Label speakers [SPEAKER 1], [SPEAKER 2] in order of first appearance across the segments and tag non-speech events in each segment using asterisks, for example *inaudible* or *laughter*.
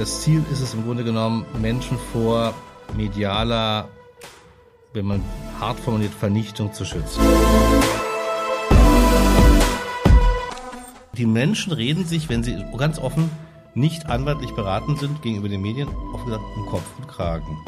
[SPEAKER 1] Das Ziel ist es im Grunde genommen, Menschen vor medialer, wenn man hart formuliert, Vernichtung zu schützen. Die Menschen reden sich, wenn sie ganz offen nicht anwaltlich beraten sind gegenüber den Medien, oft gesagt, um Kopf und Kragen.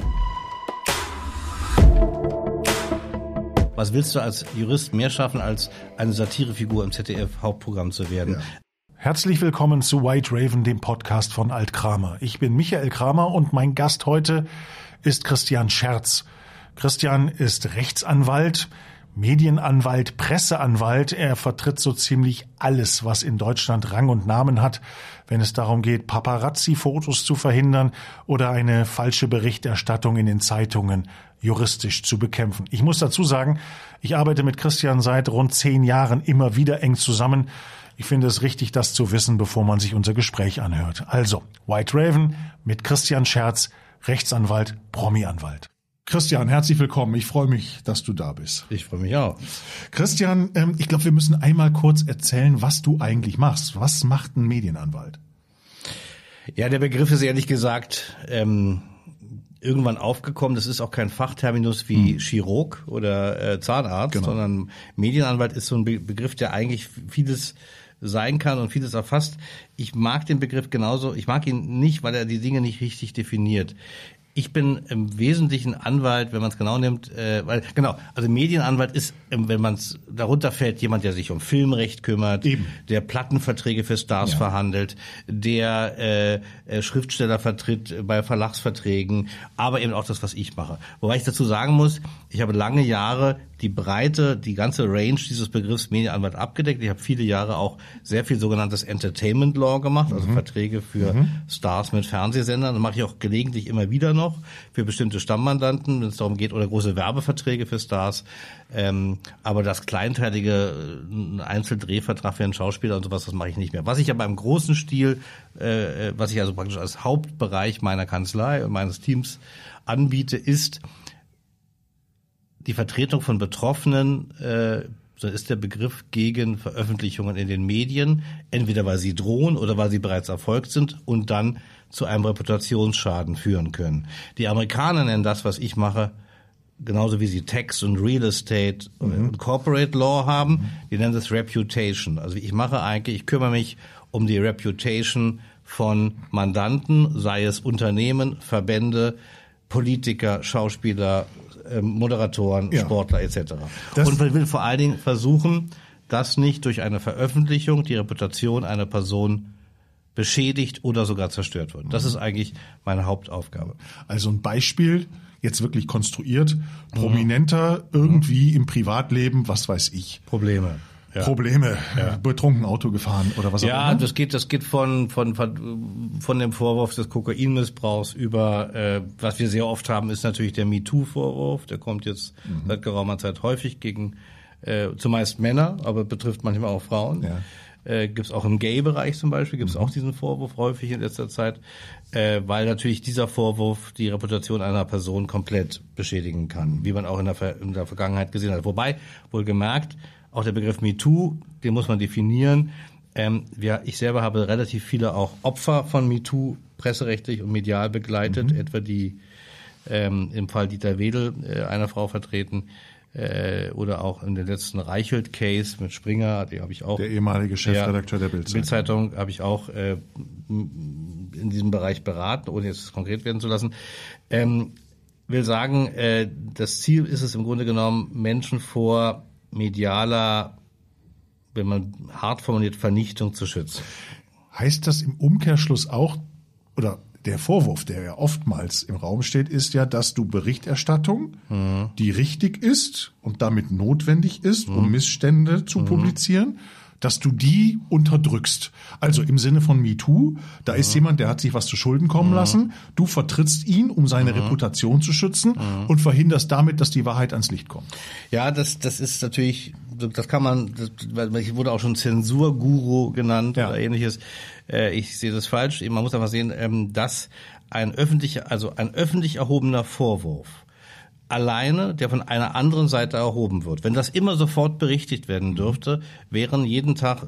[SPEAKER 1] Was willst du als Jurist mehr schaffen, als eine Satirefigur im ZDF-Hauptprogramm zu werden?
[SPEAKER 2] Ja. Herzlich willkommen zu White Raven, dem Podcast von Alt Kramer. Ich bin Michael Kramer und mein Gast heute ist Christian Scherz. Christian ist Rechtsanwalt, Medienanwalt, Presseanwalt. Er vertritt so ziemlich alles, was in Deutschland Rang und Namen hat, wenn es darum geht, Paparazzi-Fotos zu verhindern oder eine falsche Berichterstattung in den Zeitungen juristisch zu bekämpfen. Ich muss dazu sagen, ich arbeite mit Christian seit rund zehn Jahren immer wieder eng zusammen. Ich finde es richtig, das zu wissen, bevor man sich unser Gespräch anhört. Also, White Raven mit Christian Scherz, Rechtsanwalt, Promi-Anwalt. Christian, herzlich willkommen. Ich freue mich, dass du da bist.
[SPEAKER 1] Ich freue mich auch.
[SPEAKER 2] Christian, ähm, ich glaube, wir müssen einmal kurz erzählen, was du eigentlich machst. Was macht ein Medienanwalt?
[SPEAKER 1] Ja, der Begriff ist ehrlich gesagt ähm, irgendwann aufgekommen. Das ist auch kein Fachterminus wie hm. Chirurg oder äh, Zahnarzt, genau. sondern Medienanwalt ist so ein Be Begriff, der eigentlich vieles sein kann und vieles erfasst. Ich mag den Begriff genauso. Ich mag ihn nicht, weil er die Dinge nicht richtig definiert. Ich bin im Wesentlichen Anwalt, wenn man es genau nimmt, äh, weil genau, also Medienanwalt ist, ähm, wenn man es darunter fällt, jemand, der sich um Filmrecht kümmert, Eben. der Plattenverträge für Stars ja. verhandelt, der äh, äh, Schriftsteller vertritt bei Verlagsverträgen, aber eben auch das, was ich mache. Wobei ich dazu sagen muss, ich habe lange Jahre die Breite, die ganze Range dieses Begriffs Medienanwalt abgedeckt. Ich habe viele Jahre auch sehr viel sogenanntes Entertainment Law gemacht, also mhm. Verträge für mhm. Stars mit Fernsehsendern. Das mache ich auch gelegentlich immer wieder noch für bestimmte Stammmandanten, wenn es darum geht, oder große Werbeverträge für Stars. Ähm, aber das kleinteilige äh, Einzeldrehvertrag für einen Schauspieler und sowas, das mache ich nicht mehr. Was ich aber im großen Stil, äh, äh was ich also praktisch als Hauptbereich meiner Kanzlei und meines Teams anbiete, ist die Vertretung von Betroffenen, äh, so ist der Begriff gegen Veröffentlichungen in den Medien, entweder weil sie drohen oder weil sie bereits erfolgt sind und dann zu einem Reputationsschaden führen können. Die Amerikaner nennen das, was ich mache, genauso wie sie Tax und Real Estate mhm. und Corporate Law haben, die nennen das Reputation. Also ich mache eigentlich, ich kümmere mich um die Reputation von Mandanten, sei es Unternehmen, Verbände, Politiker, Schauspieler, ähm, Moderatoren, ja. Sportler etc. Das und man will vor allen Dingen versuchen, dass nicht durch eine Veröffentlichung die Reputation einer Person beschädigt oder sogar zerstört wird. Das ist eigentlich meine Hauptaufgabe.
[SPEAKER 2] Also ein Beispiel, jetzt wirklich konstruiert, prominenter mhm. irgendwie im Privatleben, was weiß ich.
[SPEAKER 1] Probleme
[SPEAKER 2] ja. Probleme, ja. betrunken Auto gefahren oder was
[SPEAKER 1] auch immer. Ja, das geht, das geht von, von, von dem Vorwurf des Kokainmissbrauchs über, äh, was wir sehr oft haben, ist natürlich der MeToo-Vorwurf. Der kommt jetzt mhm. seit geraumer Zeit häufig gegen äh, zumeist Männer, aber betrifft manchmal auch Frauen. Ja. Äh, gibt es auch im Gay-Bereich zum Beispiel, gibt es auch diesen Vorwurf häufig in letzter Zeit, äh, weil natürlich dieser Vorwurf die Reputation einer Person komplett beschädigen kann, wie man auch in der, in der Vergangenheit gesehen hat. Wobei, wohlgemerkt, auch der Begriff MeToo, den muss man definieren. Ähm, wir, ich selber habe relativ viele auch Opfer von MeToo presserechtlich und medial begleitet, mhm. etwa die ähm, im Fall Dieter Wedel äh, einer Frau vertreten äh, oder auch in der letzten Reichelt-Case mit Springer, die habe ich auch.
[SPEAKER 2] Der ehemalige Chefredakteur der Bildzeitung.
[SPEAKER 1] Bildzeitung habe ich auch äh, in diesem Bereich beraten, ohne jetzt konkret werden zu lassen. Ähm, will sagen, äh, das Ziel ist es im Grunde genommen, Menschen vor medialer, wenn man hart formuliert, Vernichtung zu schützen.
[SPEAKER 2] Heißt das im Umkehrschluss auch, oder der Vorwurf, der ja oftmals im Raum steht, ist ja, dass du Berichterstattung, mhm. die richtig ist und damit notwendig ist, um mhm. Missstände zu publizieren, dass du die unterdrückst. Also im Sinne von MeToo, da ist jemand, der hat sich was zu Schulden kommen lassen, du vertrittst ihn, um seine Reputation zu schützen und verhinderst damit, dass die Wahrheit ans Licht kommt.
[SPEAKER 1] Ja, das, das ist natürlich, das kann man, das, ich wurde auch schon Zensurguru genannt ja. oder ähnliches. Äh, ich sehe das falsch. Man muss einfach sehen, ähm, dass ein öffentlicher, also ein öffentlich erhobener Vorwurf alleine, der von einer anderen Seite erhoben wird. Wenn das immer sofort berichtigt werden dürfte, wären jeden Tag, äh,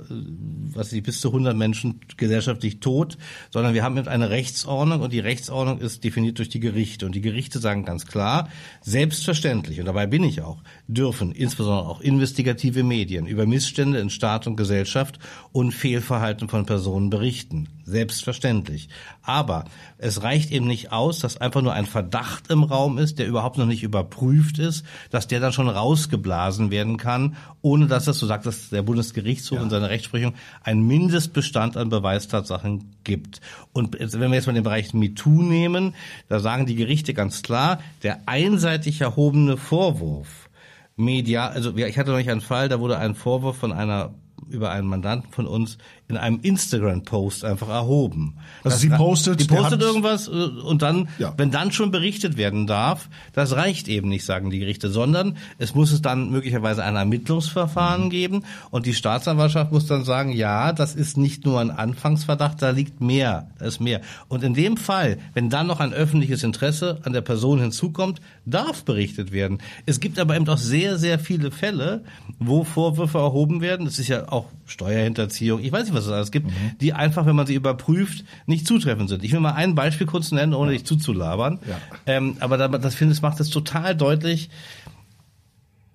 [SPEAKER 1] was ich bis zu 100 Menschen gesellschaftlich tot, sondern wir haben eben eine Rechtsordnung und die Rechtsordnung ist definiert durch die Gerichte und die Gerichte sagen ganz klar, selbstverständlich und dabei bin ich auch, dürfen insbesondere auch investigative Medien über Missstände in Staat und Gesellschaft und Fehlverhalten von Personen berichten. Selbstverständlich. Aber es reicht eben nicht aus, dass einfach nur ein Verdacht im Raum ist, der überhaupt noch nicht überprüft ist, dass der dann schon rausgeblasen werden kann, ohne dass es, so sagt das der Bundesgerichtshof ja. in seiner Rechtsprechung, einen Mindestbestand an Beweistatsachen gibt. Und wenn wir jetzt mal den Bereich MeToo nehmen, da sagen die Gerichte ganz klar, der einseitig erhobene Vorwurf, Media, also ich hatte neulich einen Fall, da wurde ein Vorwurf von einer über einen Mandanten von uns in einem Instagram-Post einfach erhoben.
[SPEAKER 2] Also das, sie postet,
[SPEAKER 1] die postet irgendwas äh, und dann, ja. wenn dann schon berichtet werden darf, das reicht eben nicht, sagen die Gerichte, sondern es muss es dann möglicherweise ein Ermittlungsverfahren mhm. geben und die Staatsanwaltschaft muss dann sagen, ja, das ist nicht nur ein Anfangsverdacht, da liegt mehr, da ist mehr. Und in dem Fall, wenn dann noch ein öffentliches Interesse an der Person hinzukommt, darf berichtet werden. Es gibt aber eben auch sehr, sehr viele Fälle, wo Vorwürfe erhoben werden. Das ist ja auch Steuerhinterziehung, ich weiß nicht, was es alles gibt, mhm. die einfach, wenn man sie überprüft, nicht zutreffend sind. Ich will mal ein Beispiel kurz nennen, ohne ja. dich zuzulabern. Ja. Ähm, aber das finde ich macht es total deutlich,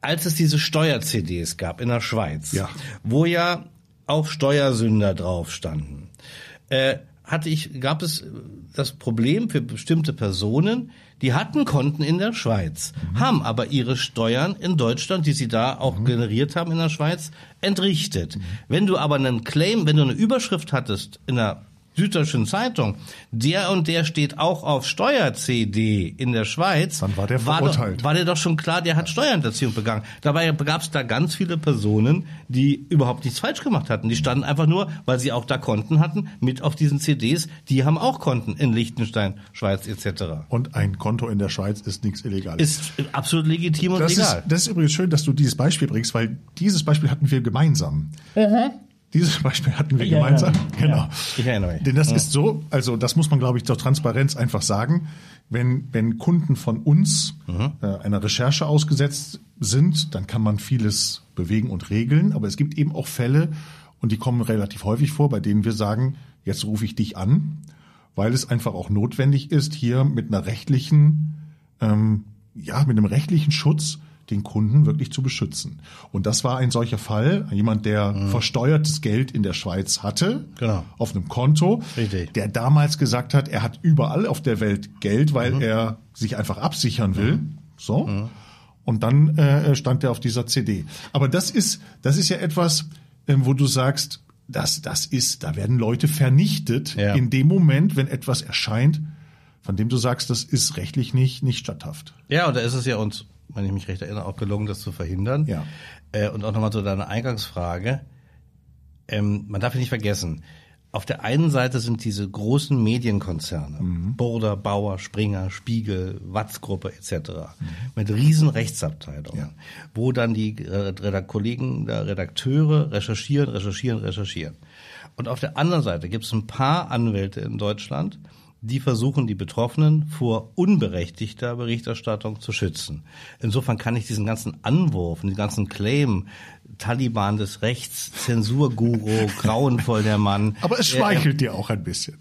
[SPEAKER 1] als es diese Steuer-CDs gab in der Schweiz, ja. wo ja auch Steuersünder drauf standen, äh, hatte ich, gab es das Problem für bestimmte Personen, die hatten Konten in der Schweiz, mhm. haben aber ihre Steuern in Deutschland, die sie da auch mhm. generiert haben in der Schweiz, entrichtet. Mhm. Wenn du aber einen Claim, wenn du eine Überschrift hattest in der Süddeutschen Zeitung, der und der steht auch auf Steuer-CD in der Schweiz.
[SPEAKER 2] Dann war der verurteilt.
[SPEAKER 1] War, doch, war der doch schon klar, der hat Steuerhinterziehung begangen. Dabei gab es da ganz viele Personen, die überhaupt nichts falsch gemacht hatten. Die standen einfach nur, weil sie auch da Konten hatten, mit auf diesen CDs. Die haben auch Konten in Liechtenstein, Schweiz etc.
[SPEAKER 2] Und ein Konto in der Schweiz ist nichts Illegales.
[SPEAKER 1] Ist absolut legitim und
[SPEAKER 2] das
[SPEAKER 1] legal.
[SPEAKER 2] Ist, das ist übrigens schön, dass du dieses Beispiel bringst, weil dieses Beispiel hatten wir gemeinsam. Mhm. Dieses Beispiel hatten wir ich gemeinsam. Genau. Ja, ich erinnere mich. Denn das ja. ist so, also das muss man, glaube ich, zur Transparenz einfach sagen. Wenn, wenn Kunden von uns mhm. äh, einer Recherche ausgesetzt sind, dann kann man vieles bewegen und regeln. Aber es gibt eben auch Fälle, und die kommen relativ häufig vor, bei denen wir sagen, jetzt rufe ich dich an, weil es einfach auch notwendig ist, hier mit einer rechtlichen, ähm, ja, mit einem rechtlichen Schutz den Kunden wirklich zu beschützen. Und das war ein solcher Fall, jemand, der mhm. versteuertes Geld in der Schweiz hatte, genau. auf einem Konto, Richtig. der damals gesagt hat, er hat überall auf der Welt Geld, weil mhm. er sich einfach absichern will. Mhm. So. Mhm. Und dann äh, stand er auf dieser CD. Aber das ist, das ist ja etwas, äh, wo du sagst, das, das ist, da werden Leute vernichtet ja. in dem Moment, wenn etwas erscheint, von dem du sagst, das ist rechtlich nicht, nicht statthaft.
[SPEAKER 1] Ja, und da ist es ja uns wenn ich mich recht erinnere, auch gelungen, das zu verhindern. Ja. Äh, und auch nochmal zu deiner Eingangsfrage. Ähm, man darf ja nicht vergessen, auf der einen Seite sind diese großen Medienkonzerne, mhm. Burda, Bauer, Springer, Spiegel, Watz-Gruppe etc. Mhm. mit riesen Rechtsabteilungen, ja. wo dann die äh, Kollegen der Redakteure recherchieren, recherchieren, recherchieren. Und auf der anderen Seite gibt es ein paar Anwälte in Deutschland, die versuchen, die Betroffenen vor unberechtigter Berichterstattung zu schützen. Insofern kann ich diesen ganzen Anwurf, den ganzen Claim, Taliban des Rechts, Zensurguru, *laughs* grauenvoll der Mann.
[SPEAKER 2] Aber es schmeichelt äh, dir auch ein bisschen.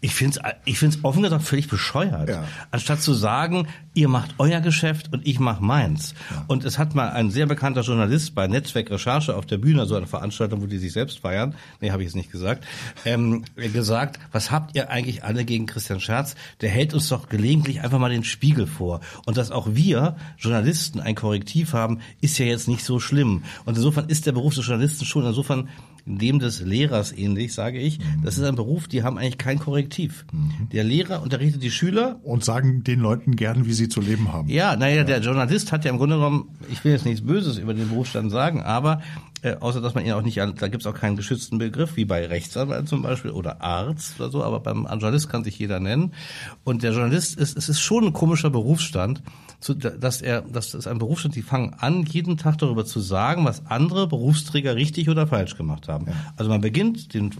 [SPEAKER 1] Ich finde es ich find's offen gesagt völlig bescheuert. Ja. Anstatt zu sagen, ihr macht euer Geschäft und ich mach meins. Ja. Und es hat mal ein sehr bekannter Journalist bei Netzwerk Recherche auf der Bühne, so eine Veranstaltung, wo die sich selbst feiern, nee, habe ich jetzt nicht gesagt, ähm, gesagt, was habt ihr eigentlich alle gegen Christian Scherz? Der hält uns doch gelegentlich einfach mal den Spiegel vor. Und dass auch wir Journalisten ein Korrektiv haben, ist ja jetzt nicht so schlimm. Und insofern ist der Beruf des Journalisten schon insofern dem des Lehrers ähnlich, sage ich. Das ist ein Beruf, die haben eigentlich kein Korrektiv. Mhm. Der Lehrer unterrichtet die Schüler.
[SPEAKER 2] Und sagen den Leuten gern, wie sie zu leben haben.
[SPEAKER 1] Ja, naja, ja. der Journalist hat ja im Grunde genommen, ich will jetzt nichts Böses über den Berufsstand sagen, aber äh, außer dass man ihn auch nicht, da gibt es auch keinen geschützten Begriff, wie bei Rechtsanwalt zum Beispiel oder Arzt oder so, aber beim Journalist kann sich jeder nennen. Und der Journalist ist, es ist schon ein komischer Berufsstand, zu, dass er, dass das ein Berufsstand, die fangen an, jeden Tag darüber zu sagen, was andere Berufsträger richtig oder falsch gemacht haben. Ja. Also man beginnt, den,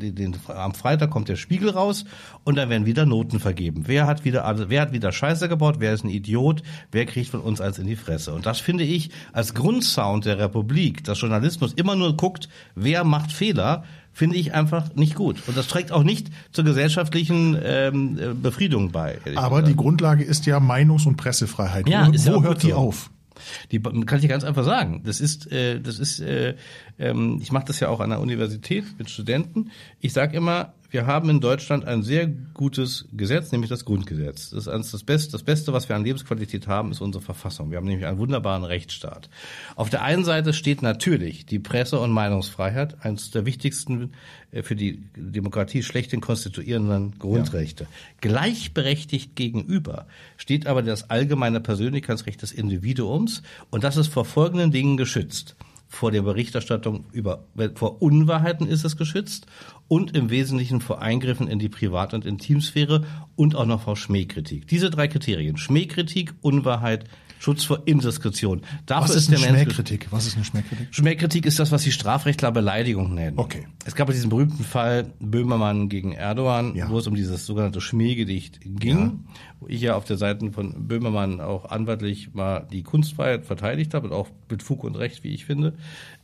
[SPEAKER 1] den, den, am Freitag kommt der Spiegel raus und dann werden wieder Noten vergeben. Wer hat wieder, also, wer hat wieder Scheiße gebaut, wer ist ein Idiot, wer kriegt von uns als in die Fresse. Und das finde ich als Grundsound der Republik, dass Journalismus immer nur guckt, wer macht Fehler, finde ich einfach nicht gut. Und das trägt auch nicht zur gesellschaftlichen ähm, Befriedung bei.
[SPEAKER 2] Aber die Grundlage ist ja Meinungs- und Pressefreiheit. Ja, wo, wo hört die so. auf?
[SPEAKER 1] Die kann ich ganz einfach sagen. Das ist, äh, das ist, äh, ähm, ich mache das ja auch an der Universität mit Studenten. Ich sage immer, wir haben in Deutschland ein sehr gutes Gesetz, nämlich das Grundgesetz. Das ist das Beste, das Beste, was wir an Lebensqualität haben, ist unsere Verfassung. Wir haben nämlich einen wunderbaren Rechtsstaat. Auf der einen Seite steht natürlich die Presse- und Meinungsfreiheit, eines der wichtigsten äh, für die Demokratie schlechthin konstituierenden Grundrechte. Ja. Gleichberechtigt gegenüber steht aber das allgemeine Persönlichkeitsrecht des Individuums und das ist vor folgenden Dingen geschützt vor der Berichterstattung über vor Unwahrheiten ist es geschützt und im Wesentlichen vor Eingriffen in die Privat- und Intimsphäre und auch noch vor Schmähkritik. Diese drei Kriterien, Schmähkritik, Unwahrheit, Schutz vor Indiskretion.
[SPEAKER 2] Dafür was ist, eine Schmähkritik? Was ist eine Schmähkritik?
[SPEAKER 1] Schmähkritik ist das, was die Strafrechtler Beleidigung nennen.
[SPEAKER 2] Okay.
[SPEAKER 1] Es gab diesen berühmten Fall Böhmermann gegen Erdogan, ja. wo es um dieses sogenannte Schmähgedicht ging, ja. wo ich ja auf der Seite von Böhmermann auch anwaltlich mal die Kunstfreiheit verteidigt habe und auch mit Fug und Recht, wie ich finde.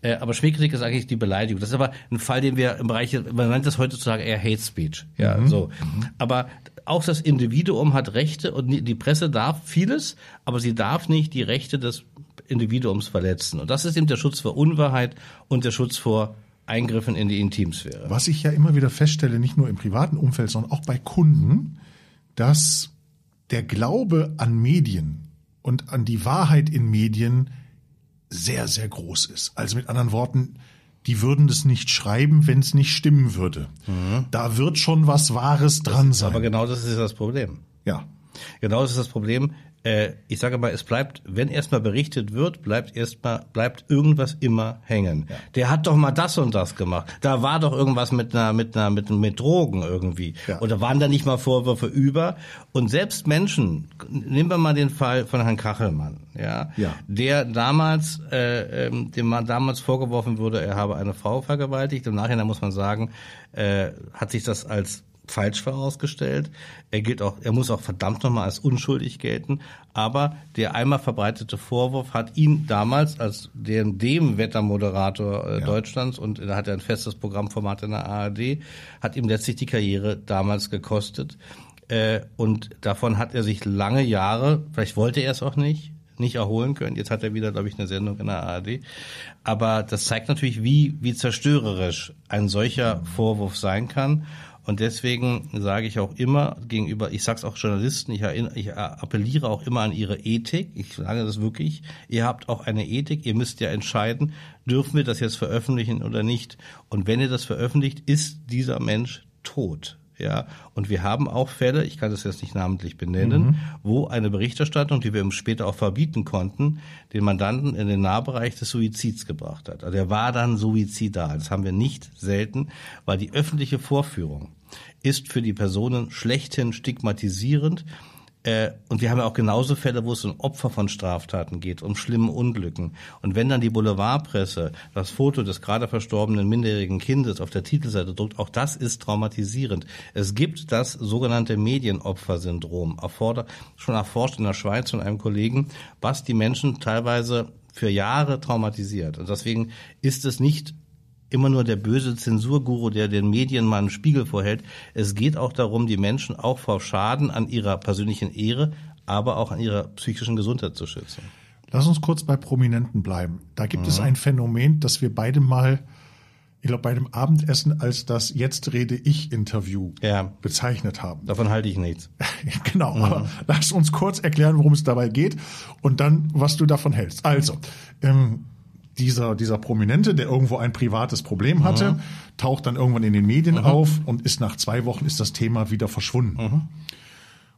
[SPEAKER 1] Äh, aber Schmähkritik ist eigentlich die Beleidigung. Das ist aber ein Fall, den wir im Bereich, man nennt das heutzutage eher Hate Speech. Ja, mhm. so. Aber auch das Individuum hat Rechte und die Presse darf vieles, aber sie darf nicht die Rechte des Individuums verletzen. Und das ist eben der Schutz vor Unwahrheit und der Schutz vor Eingriffen in die Intimsphäre.
[SPEAKER 2] Was ich ja immer wieder feststelle, nicht nur im privaten Umfeld, sondern auch bei Kunden, dass der Glaube an Medien und an die Wahrheit in Medien sehr, sehr groß ist. Also mit anderen Worten, die würden das nicht schreiben, wenn es nicht stimmen würde. Mhm. Da wird schon was Wahres dran sein.
[SPEAKER 1] Aber genau das ist das Problem.
[SPEAKER 2] Ja.
[SPEAKER 1] Genau das ist das Problem äh, ich sage mal, es bleibt, wenn erstmal berichtet wird, bleibt erstmal, bleibt irgendwas immer hängen. Ja. Der hat doch mal das und das gemacht. Da war doch irgendwas mit einer, mit einer, mit, mit Drogen irgendwie. Ja. Oder waren da nicht mal Vorwürfe über? Und selbst Menschen, nehmen wir mal den Fall von Herrn Kachelmann, ja, ja. der damals, äh, ähm, dem man damals vorgeworfen wurde, er habe eine Frau vergewaltigt. Im Nachhinein muss man sagen, äh, hat sich das als falsch vorausgestellt. Er gilt auch, er muss auch verdammt nochmal als unschuldig gelten. Aber der einmal verbreitete Vorwurf hat ihn damals als dem, dem Wettermoderator äh, ja. Deutschlands und da hat er ein festes Programmformat in der ARD, hat ihm letztlich die Karriere damals gekostet. Äh, und davon hat er sich lange Jahre, vielleicht wollte er es auch nicht, nicht erholen können. Jetzt hat er wieder, glaube ich, eine Sendung in der ARD. Aber das zeigt natürlich, wie, wie zerstörerisch ein solcher Vorwurf sein kann. Und deswegen sage ich auch immer gegenüber, ich sage es auch Journalisten, ich, ich appelliere auch immer an ihre Ethik. Ich sage das wirklich. Ihr habt auch eine Ethik. Ihr müsst ja entscheiden, dürfen wir das jetzt veröffentlichen oder nicht. Und wenn ihr das veröffentlicht, ist dieser Mensch tot. Ja, und wir haben auch Fälle, ich kann das jetzt nicht namentlich benennen, mhm. wo eine Berichterstattung, die wir später auch verbieten konnten, den Mandanten in den Nahbereich des Suizids gebracht hat. Also er war dann suizidal. Das haben wir nicht selten, weil die öffentliche Vorführung ist für die Personen schlechthin stigmatisierend äh, und wir haben ja auch genauso Fälle, wo es um Opfer von Straftaten geht, um schlimme Unglücken. Und wenn dann die Boulevardpresse das Foto des gerade verstorbenen minderjährigen Kindes auf der Titelseite druckt, auch das ist traumatisierend. Es gibt das sogenannte Medienopfersyndrom, erfordert, schon erforscht in der Schweiz von einem Kollegen, was die Menschen teilweise für Jahre traumatisiert. Und deswegen ist es nicht immer nur der böse Zensurguru, der den Medien mal einen Spiegel vorhält. Es geht auch darum, die Menschen auch vor Schaden an ihrer persönlichen Ehre, aber auch an ihrer psychischen Gesundheit zu schützen.
[SPEAKER 2] Lass uns kurz bei Prominenten bleiben. Da gibt mhm. es ein Phänomen, das wir beide mal, ich glaube, bei dem Abendessen als das Jetzt rede ich Interview ja. bezeichnet haben.
[SPEAKER 1] Davon halte ich nichts. *laughs*
[SPEAKER 2] genau, mhm. aber lass uns kurz erklären, worum es dabei geht und dann, was du davon hältst. Also, ähm, dieser, dieser Prominente, der irgendwo ein privates Problem hatte, mhm. taucht dann irgendwann in den Medien mhm. auf und ist nach zwei Wochen ist das Thema wieder verschwunden. Mhm.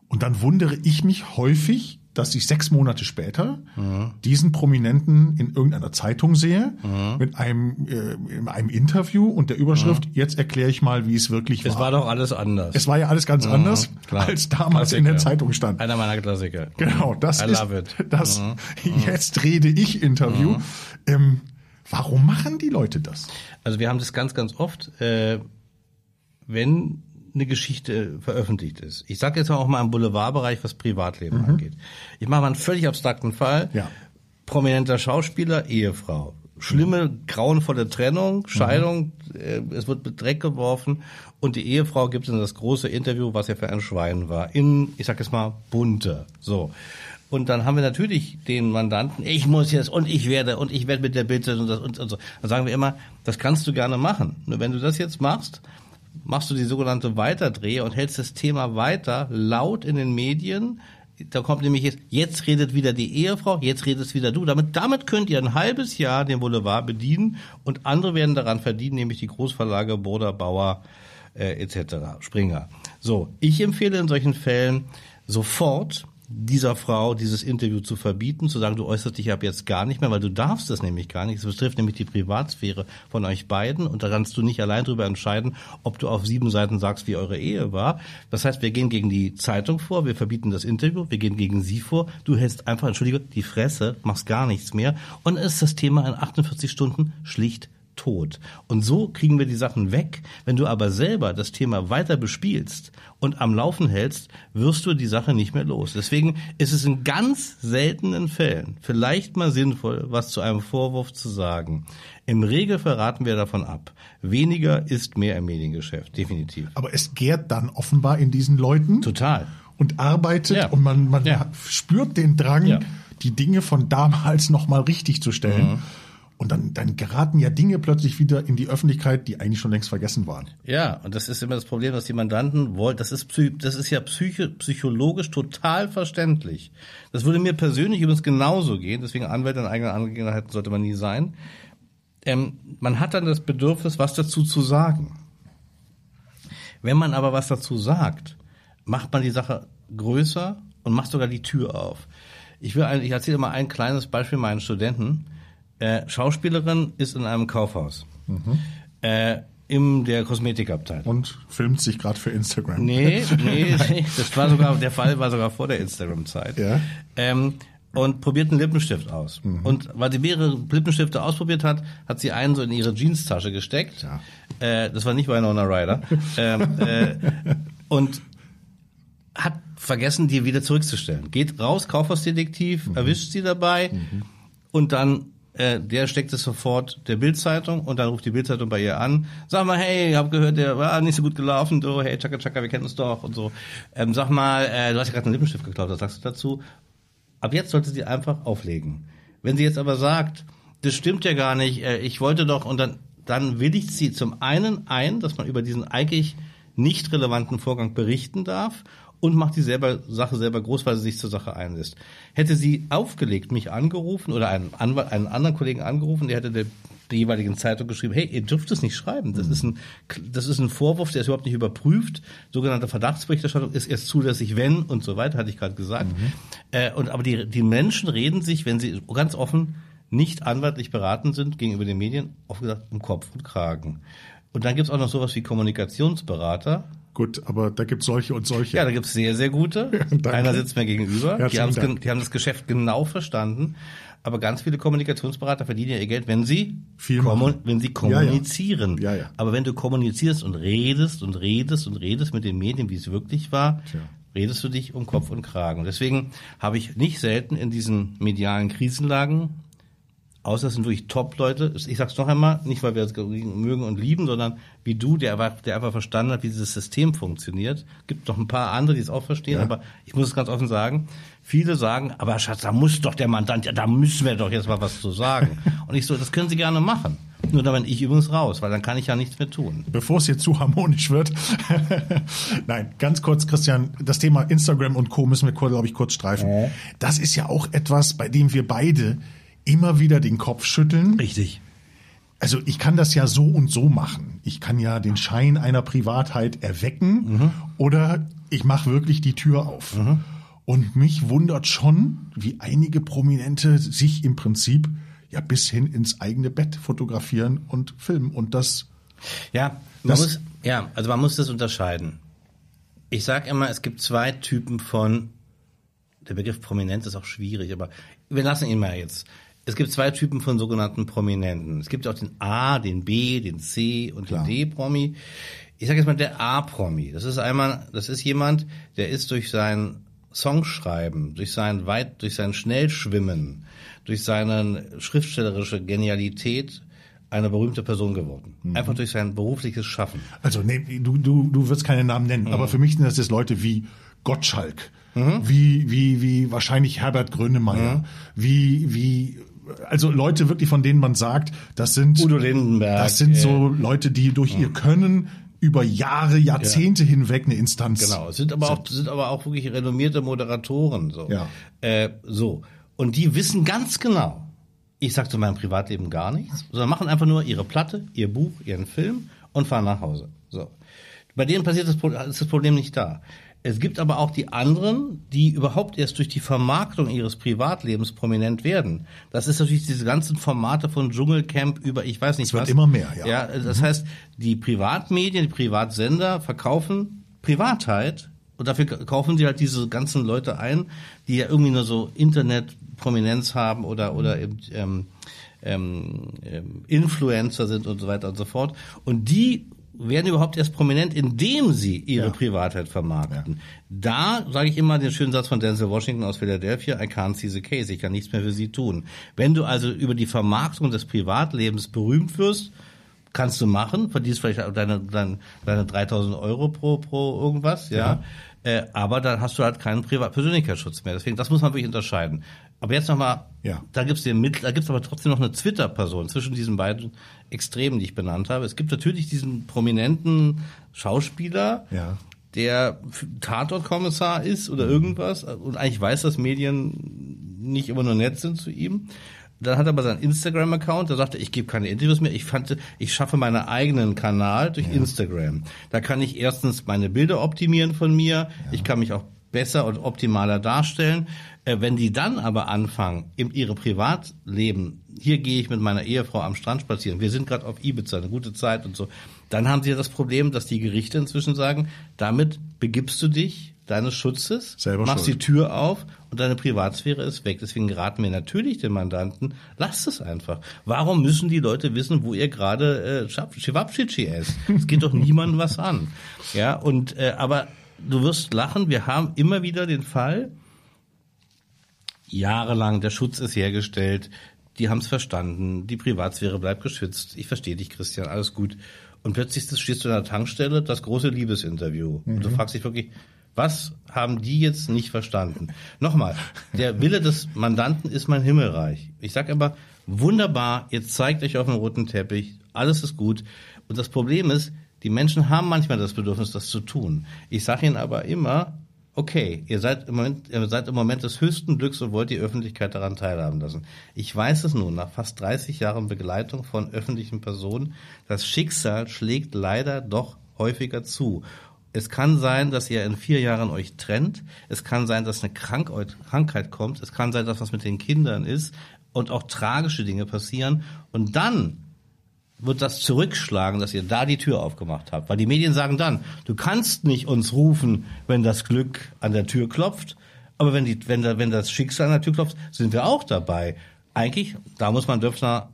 [SPEAKER 2] Und dann wundere ich mich häufig, dass ich sechs Monate später mhm. diesen Prominenten in irgendeiner Zeitung sehe, mhm. mit einem, äh, in einem Interview und der Überschrift, mhm. jetzt erkläre ich mal, wie es wirklich war.
[SPEAKER 1] Es war doch alles anders.
[SPEAKER 2] Es war ja alles ganz mhm. anders, klar. als damals Klassiker. in der Zeitung stand.
[SPEAKER 1] Einer meiner Klassiker.
[SPEAKER 2] Genau, das I ist das mhm. Mhm. *laughs* Jetzt rede ich Interview. Ähm, warum machen die Leute das?
[SPEAKER 1] Also wir haben das ganz, ganz oft, äh, wenn eine Geschichte veröffentlicht ist. Ich sage jetzt auch mal im Boulevardbereich, was Privatleben mhm. angeht. Ich mache mal einen völlig abstrakten Fall. Ja. Prominenter Schauspieler, Ehefrau. Schlimme, grauenvolle Trennung, Scheidung, mhm. es wird mit Dreck geworfen und die Ehefrau gibt in das große Interview, was ja für ein Schwein war, in, ich sag jetzt mal, bunte. So. Und dann haben wir natürlich den Mandanten, ich muss jetzt und ich werde und ich werde mit der Bitte und das und, und so. Dann sagen wir immer, das kannst du gerne machen. Nur wenn du das jetzt machst, machst du die sogenannte Weiterdrehe und hältst das Thema weiter laut in den Medien. Da kommt nämlich jetzt, jetzt redet wieder die Ehefrau, jetzt redest wieder du. Damit, damit könnt ihr ein halbes Jahr den Boulevard bedienen und andere werden daran verdienen, nämlich die Großverlage Boder, Bauer äh, etc. Springer. So, ich empfehle in solchen Fällen sofort dieser Frau dieses Interview zu verbieten, zu sagen, du äußerst dich ab jetzt gar nicht mehr, weil du darfst das nämlich gar nicht. Es betrifft nämlich die Privatsphäre von euch beiden und da kannst du nicht allein darüber entscheiden, ob du auf sieben Seiten sagst, wie eure Ehe war. Das heißt, wir gehen gegen die Zeitung vor, wir verbieten das Interview, wir gehen gegen sie vor. Du hältst einfach, entschuldige, die Fresse, machst gar nichts mehr und ist das Thema in 48 Stunden schlicht tot. Und so kriegen wir die Sachen weg. Wenn du aber selber das Thema weiter bespielst und am Laufen hältst, wirst du die Sache nicht mehr los. Deswegen ist es in ganz seltenen Fällen vielleicht mal sinnvoll, was zu einem Vorwurf zu sagen. Im Regel verraten wir davon ab. Weniger ist mehr im Mediengeschäft, definitiv.
[SPEAKER 2] Aber es gärt dann offenbar in diesen Leuten.
[SPEAKER 1] Total.
[SPEAKER 2] Und arbeitet ja. und man, man ja. spürt den Drang, ja. die Dinge von damals *laughs* nochmal richtig zu stellen. Mhm. Und dann, dann geraten ja Dinge plötzlich wieder in die Öffentlichkeit, die eigentlich schon längst vergessen waren.
[SPEAKER 1] Ja, und das ist immer das Problem, dass die Mandanten wollen. Das ist, das ist ja psycho, psychologisch total verständlich. Das würde mir persönlich übrigens genauso gehen. Deswegen Anwälte in eigenen Angelegenheiten sollte man nie sein. Ähm, man hat dann das Bedürfnis, was dazu zu sagen. Wenn man aber was dazu sagt, macht man die Sache größer und macht sogar die Tür auf. Ich will, ich erzähle mal ein kleines Beispiel meinen Studenten äh, Schauspielerin ist in einem Kaufhaus. Mhm. Äh, in der Kosmetikabteilung.
[SPEAKER 2] Und filmt sich gerade für Instagram.
[SPEAKER 1] Nee, *laughs* nee, nee, das war sogar, der Fall war sogar vor der Instagram-Zeit. Ja. Ähm, und probiert einen Lippenstift aus. Mhm. Und weil sie mehrere Lippenstifte ausprobiert hat, hat sie einen so in ihre Jeanstasche gesteckt. Ja. Äh, das war nicht Winona Ryder. ähm, äh, und hat vergessen, die wieder zurückzustellen. Geht raus, Kaufhausdetektiv, mhm. erwischt sie dabei mhm. und dann äh, der steckt es sofort der Bildzeitung und dann ruft die Bildzeitung bei ihr an. Sag mal, hey, hab gehört, der war nicht so gut gelaufen, so, hey, Chaka Chaka, wir kennen uns doch und so. Ähm, sag mal, äh, du hast ja gerade einen Lippenstift geklaut, was sagst du dazu? Ab jetzt sollte sie einfach auflegen. Wenn sie jetzt aber sagt, das stimmt ja gar nicht, äh, ich wollte doch, und dann, dann willigt sie zum einen ein, dass man über diesen eigentlich nicht relevanten Vorgang berichten darf und macht die selber, Sache selber groß, weil sie sich zur Sache einlässt. Hätte sie aufgelegt, mich angerufen oder einen, Anwalt, einen anderen Kollegen angerufen, der hätte der, der jeweiligen Zeitung geschrieben, hey, ihr dürft es nicht schreiben. Das ist ein, das ist ein Vorwurf, der ist überhaupt nicht überprüft. Sogenannte Verdachtsberichterstattung ist erst zulässig, wenn und so weiter, hatte ich gerade gesagt. Mhm. Äh, und aber die, die Menschen reden sich, wenn sie ganz offen nicht anwaltlich beraten sind gegenüber den Medien, oft gesagt, um Kopf und Kragen. Und dann gibt's auch noch sowas wie Kommunikationsberater,
[SPEAKER 2] Gut, aber da gibt's solche und solche.
[SPEAKER 1] Ja, da gibt's sehr, sehr gute. *laughs* Ja, Einer sitzt mir gegenüber. Die, die haben das Geschäft genau verstanden. Aber ganz viele Kommunikationsberater verdienen ja ihr Geld, wenn sie, wenn sie kommunizieren. Ja, ja. Ja, Aber wenn du kommunizierst und redest und redest und redest mit den Medien, wie es wirklich war, Tja. redest du dich um Kopf und Kragen. Deswegen habe ich nicht selten in diesen medialen Krisenlagen Außer es sind wirklich Top-Leute. Ich sag's noch einmal, nicht weil wir es mögen und lieben, sondern wie du, der einfach, der einfach verstanden hat, wie dieses System funktioniert. Gibt noch ein paar andere, die es auch verstehen, ja. aber ich muss es ganz offen sagen, viele sagen, aber Schatz, da muss doch der Mandant, ja, da müssen wir doch jetzt mal was zu sagen. *laughs* und ich so, das können Sie gerne machen. Nur dann bin ich übrigens raus, weil dann kann ich ja nichts mehr tun.
[SPEAKER 2] Bevor es hier zu harmonisch wird. *laughs* Nein, ganz kurz, Christian, das Thema Instagram und Co. müssen wir, glaube ich, kurz streifen. Das ist ja auch etwas, bei dem wir beide immer wieder den Kopf schütteln.
[SPEAKER 1] Richtig.
[SPEAKER 2] Also ich kann das ja so und so machen. Ich kann ja den Schein einer Privatheit erwecken mhm. oder ich mache wirklich die Tür auf. Mhm. Und mich wundert schon, wie einige Prominente sich im Prinzip ja bis hin ins eigene Bett fotografieren und filmen und das.
[SPEAKER 1] Ja, man das, muss, ja, also man muss das unterscheiden. Ich sage immer, es gibt zwei Typen von, der Begriff Prominenz ist auch schwierig, aber wir lassen ihn mal jetzt. Es gibt zwei Typen von sogenannten Prominenten. Es gibt auch den A, den B, den C und Klar. den D-Promi. Ich sage jetzt mal der A-Promi. Das ist einmal, das ist jemand, der ist durch sein Songschreiben, durch sein weit, durch sein Schnellschwimmen, durch seine schriftstellerische Genialität eine berühmte Person geworden. Mhm. Einfach durch sein berufliches Schaffen.
[SPEAKER 2] Also nee, du, du, du wirst keine Namen nennen, mhm. aber für mich sind das jetzt Leute wie Gottschalk, mhm. wie, wie, wie wahrscheinlich Herbert Grönemeyer, mhm. wie, wie also Leute wirklich, von denen man sagt, das sind
[SPEAKER 1] Udo Lindenberg.
[SPEAKER 2] Das sind so Leute, die durch ihr mhm. Können über Jahre, Jahrzehnte ja. hinweg eine Instanz.
[SPEAKER 1] Genau, sind aber sind. auch sind aber auch wirklich renommierte Moderatoren so.
[SPEAKER 2] Ja.
[SPEAKER 1] Äh, so und die wissen ganz genau. Ich sag zu meinem Privatleben gar nichts, sondern machen einfach nur ihre Platte, ihr Buch, ihren Film und fahren nach Hause. So. Bei denen passiert das, ist das Problem nicht da. Es gibt aber auch die anderen, die überhaupt erst durch die Vermarktung ihres Privatlebens prominent werden. Das ist natürlich diese ganzen Formate von Dschungelcamp über, ich weiß nicht
[SPEAKER 2] es wird was. immer mehr, ja.
[SPEAKER 1] Ja, das mhm. heißt, die Privatmedien, die Privatsender verkaufen Privatheit und dafür kaufen sie halt diese ganzen Leute ein, die ja irgendwie nur so Internetprominenz haben oder, oder eben, ähm, ähm, ähm, Influencer sind und so weiter und so fort. Und die werden überhaupt erst prominent, indem sie ihre ja. Privatheit vermarkten. Ja. Da sage ich immer den schönen Satz von Denzel Washington aus Philadelphia, I can't see the case, ich kann nichts mehr für sie tun. Wenn du also über die Vermarktung des Privatlebens berühmt wirst, kannst du machen, verdienst vielleicht deine, deine, deine 3000 Euro pro, pro irgendwas, ja. ja. Äh, aber dann hast du halt keinen Privat Persönlichkeitsschutz mehr. Deswegen, das muss man wirklich unterscheiden. Aber jetzt nochmal, ja. da gibt's den Mittel, da gibt's aber trotzdem noch eine Twitter-Person zwischen diesen beiden Extremen, die ich benannt habe. Es gibt natürlich diesen prominenten Schauspieler, ja. der Tatortkommissar ist oder irgendwas und eigentlich weiß, dass Medien nicht immer nur nett sind zu ihm. Dann hat er aber seinen Instagram-Account, da sagte ich gebe keine Interviews mehr. Ich fand, ich schaffe meinen eigenen Kanal durch ja. Instagram. Da kann ich erstens meine Bilder optimieren von mir. Ja. Ich kann mich auch besser und optimaler darstellen. Äh, wenn die dann aber anfangen, in ihre Privatleben, hier gehe ich mit meiner Ehefrau am Strand spazieren, wir sind gerade auf Ibiza, eine gute Zeit und so, dann haben sie ja das Problem, dass die Gerichte inzwischen sagen, damit begibst du dich deines Schutzes, Selber machst schuld. die Tür auf und deine Privatsphäre ist weg. Deswegen raten wir natürlich den Mandanten, lasst es einfach. Warum müssen die Leute wissen, wo ihr gerade äh, Chewabchichi esst? Es geht doch *laughs* niemandem was an. Ja, und äh, aber du wirst lachen, wir haben immer wieder den Fall, jahrelang, der Schutz ist hergestellt, die haben es verstanden, die Privatsphäre bleibt geschützt. Ich verstehe dich, Christian, alles gut. Und plötzlich stehst du in der Tankstelle, das große Liebesinterview. Mhm. Und du mhm. fragst dich wirklich, was haben die jetzt nicht verstanden? Nochmal, der Wille des Mandanten ist mein Himmelreich. Ich sage aber, wunderbar, jetzt zeigt euch auf dem roten Teppich, alles ist gut. Und das Problem ist, die Menschen haben manchmal das Bedürfnis, das zu tun. Ich sage ihnen aber immer, okay, ihr seid im Moment, ihr seid im Moment des höchsten Glücks und wollt die Öffentlichkeit daran teilhaben lassen. Ich weiß es nun, nach fast 30 Jahren Begleitung von öffentlichen Personen, das Schicksal schlägt leider doch häufiger zu. Es kann sein, dass ihr in vier Jahren euch trennt. Es kann sein, dass eine Krankheit kommt. Es kann sein, dass was mit den Kindern ist und auch tragische Dinge passieren. Und dann wird das zurückschlagen, dass ihr da die Tür aufgemacht habt. Weil die Medien sagen dann, du kannst nicht uns rufen, wenn das Glück an der Tür klopft. Aber wenn, die, wenn, wenn das Schicksal an der Tür klopft, sind wir auch dabei. Eigentlich, da muss man Döpfner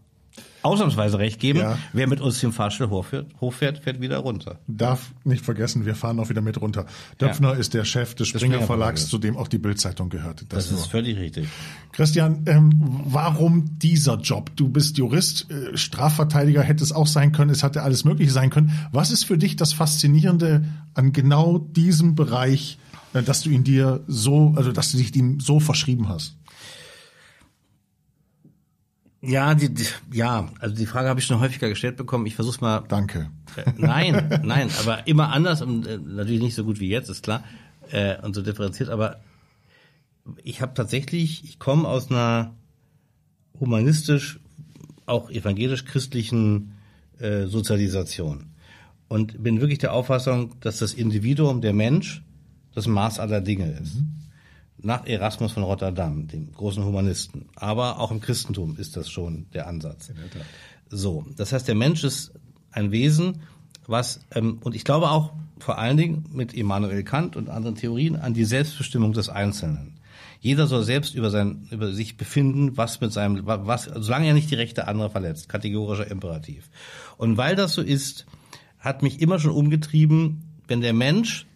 [SPEAKER 1] ausnahmsweise recht geben. Ja. Wer mit uns den Fahrstuhl hochfährt, hochfährt, fährt wieder runter.
[SPEAKER 2] Darf nicht vergessen, wir fahren auch wieder mit runter. Döpfner ja. ist der Chef des Springer, Verlags, zu dem auch die Bildzeitung gehört.
[SPEAKER 1] Das, das ist völlig richtig.
[SPEAKER 2] Christian, ähm, warum dieser Job? Du bist Jurist, äh, Strafverteidiger hätte es auch sein können, es hatte alles Mögliche sein können. Was ist für dich das Faszinierende an genau diesem Bereich, äh, dass du ihn dir so, also dass du dich ihm so verschrieben hast?
[SPEAKER 1] Ja, die, die, ja, also die Frage habe ich schon häufiger gestellt bekommen. Ich versuche mal.
[SPEAKER 2] Danke.
[SPEAKER 1] Äh, nein, *laughs* nein, aber immer anders und äh, natürlich nicht so gut wie jetzt, ist klar äh, und so differenziert. Aber ich habe tatsächlich, ich komme aus einer humanistisch, auch evangelisch-christlichen äh, Sozialisation und bin wirklich der Auffassung, dass das Individuum, der Mensch, das Maß aller Dinge ist. Mhm. Nach Erasmus von Rotterdam, dem großen Humanisten. Aber auch im Christentum ist das schon der Ansatz. So, das heißt, der Mensch ist ein Wesen, was, ähm, und ich glaube auch vor allen Dingen mit Immanuel Kant und anderen Theorien an die Selbstbestimmung des Einzelnen. Jeder soll selbst über sein, über sich befinden, was mit seinem, was, solange er nicht die Rechte anderer verletzt. Kategorischer Imperativ. Und weil das so ist, hat mich immer schon umgetrieben, wenn der Mensch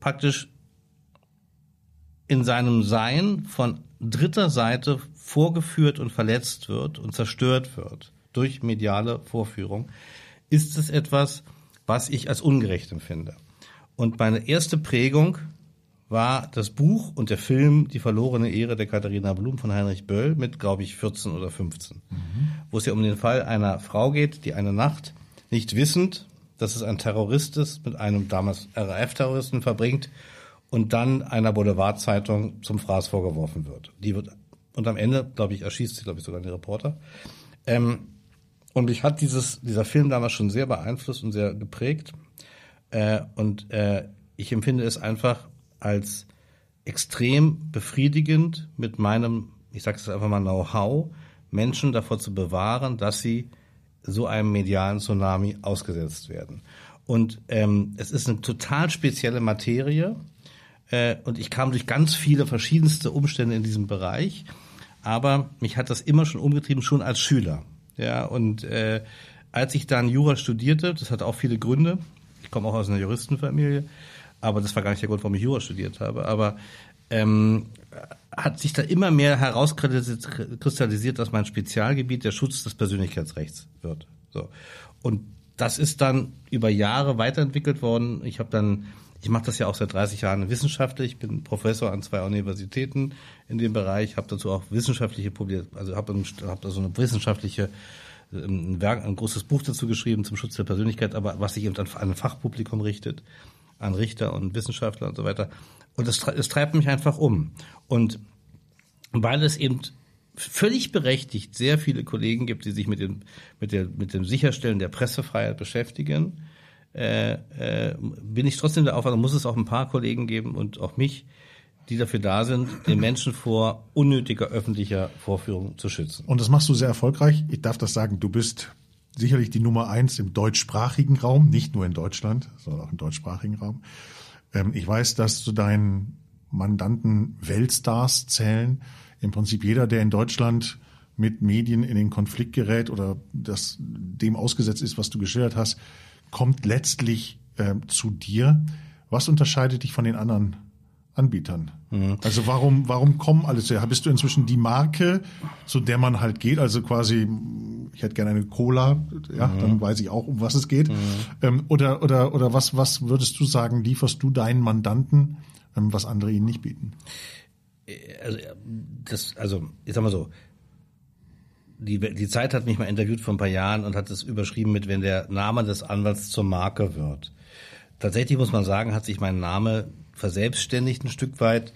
[SPEAKER 1] praktisch in seinem Sein von dritter Seite vorgeführt und verletzt wird und zerstört wird durch mediale Vorführung, ist es etwas, was ich als ungerecht empfinde. Und meine erste Prägung war das Buch und der Film Die verlorene Ehre der Katharina Blum von Heinrich Böll mit, glaube ich, 14 oder 15, mhm. wo es ja um den Fall einer Frau geht, die eine Nacht nicht wissend, dass es ein Terrorist ist, mit einem damals RAF-Terroristen verbringt und dann einer Boulevardzeitung zum Fraß vorgeworfen wird. Die wird und am Ende, glaube ich, erschießt sie, glaube ich, sogar den Reporter. Ähm, und mich hat dieses, dieser Film damals schon sehr beeinflusst und sehr geprägt. Äh, und äh, ich empfinde es einfach als extrem befriedigend, mit meinem, ich sage es einfach mal, Know-how, Menschen davor zu bewahren, dass sie so einem medialen Tsunami ausgesetzt werden. Und ähm, es ist eine total spezielle Materie. Äh, und ich kam durch ganz viele verschiedenste Umstände in diesem Bereich. Aber mich hat das immer schon umgetrieben, schon als Schüler. Ja, und äh, als ich dann Jura studierte, das hat auch viele Gründe. Ich komme auch aus einer Juristenfamilie, aber das war gar nicht der Grund, warum ich Jura studiert habe. Aber ähm, hat sich da immer mehr herauskristallisiert, dass mein Spezialgebiet der Schutz des Persönlichkeitsrechts wird. So. Und das ist dann über Jahre weiterentwickelt worden. Ich habe dann, ich mache das ja auch seit 30 Jahren wissenschaftlich, ich bin Professor an zwei Universitäten in dem Bereich, habe dazu auch wissenschaftliche also habe hab so eine wissenschaftliche ähm, ein, Werk, ein großes Buch dazu geschrieben zum Schutz der Persönlichkeit, aber was sich eben an ein Fachpublikum richtet, an Richter und Wissenschaftler und so weiter. Und es, es treibt mich einfach um. Und weil es eben völlig berechtigt sehr viele Kollegen gibt, die sich mit dem, mit der, mit dem Sicherstellen der Pressefreiheit beschäftigen, äh, äh, bin ich trotzdem der Auffassung, muss es auch ein paar Kollegen geben und auch mich, die dafür da sind, den Menschen vor unnötiger öffentlicher Vorführung zu schützen.
[SPEAKER 2] Und das machst du sehr erfolgreich. Ich darf das sagen, du bist sicherlich die Nummer eins im deutschsprachigen Raum, nicht nur in Deutschland, sondern auch im deutschsprachigen Raum. Ähm, ich weiß, dass zu deinen Mandanten Weltstars zählen. Im Prinzip jeder, der in Deutschland mit Medien in den Konflikt gerät oder das dem ausgesetzt ist, was du geschildert hast, kommt letztlich äh, zu dir. Was unterscheidet dich von den anderen Anbietern. Mhm. Also warum, warum kommen alles her? Bist du inzwischen die Marke, zu der man halt geht? Also quasi, ich hätte gerne eine Cola, ja, mhm. dann weiß ich auch, um was es geht. Mhm. Ähm, oder, oder, oder was, was würdest du sagen, lieferst du deinen Mandanten, ähm, was andere ihnen nicht bieten?
[SPEAKER 1] Also, das, also, ich sag mal so, die, die Zeit hat mich mal interviewt vor ein paar Jahren und hat es überschrieben mit, wenn der Name des Anwalts zur Marke wird. Tatsächlich muss man sagen, hat sich mein Name verselbstständigt ein Stück weit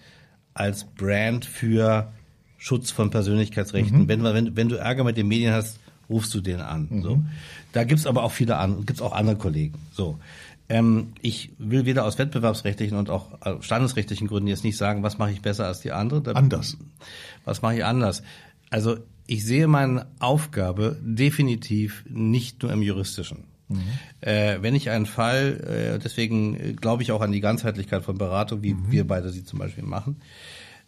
[SPEAKER 1] als Brand für Schutz von Persönlichkeitsrechten. Mhm. Wenn, wenn, wenn du Ärger mit den Medien hast, rufst du den an. Mhm. So. Da gibt's aber auch viele an, gibt's auch andere Kollegen. So. Ähm, ich will weder aus wettbewerbsrechtlichen und auch standesrechtlichen Gründen jetzt nicht sagen, was mache ich besser als die andere. Da,
[SPEAKER 2] anders.
[SPEAKER 1] Was mache ich anders? Also ich sehe meine Aufgabe definitiv nicht nur im juristischen. Mhm. Äh, wenn ich einen Fall, äh, deswegen äh, glaube ich auch an die Ganzheitlichkeit von Beratung, wie mhm. wir beide sie zum Beispiel machen.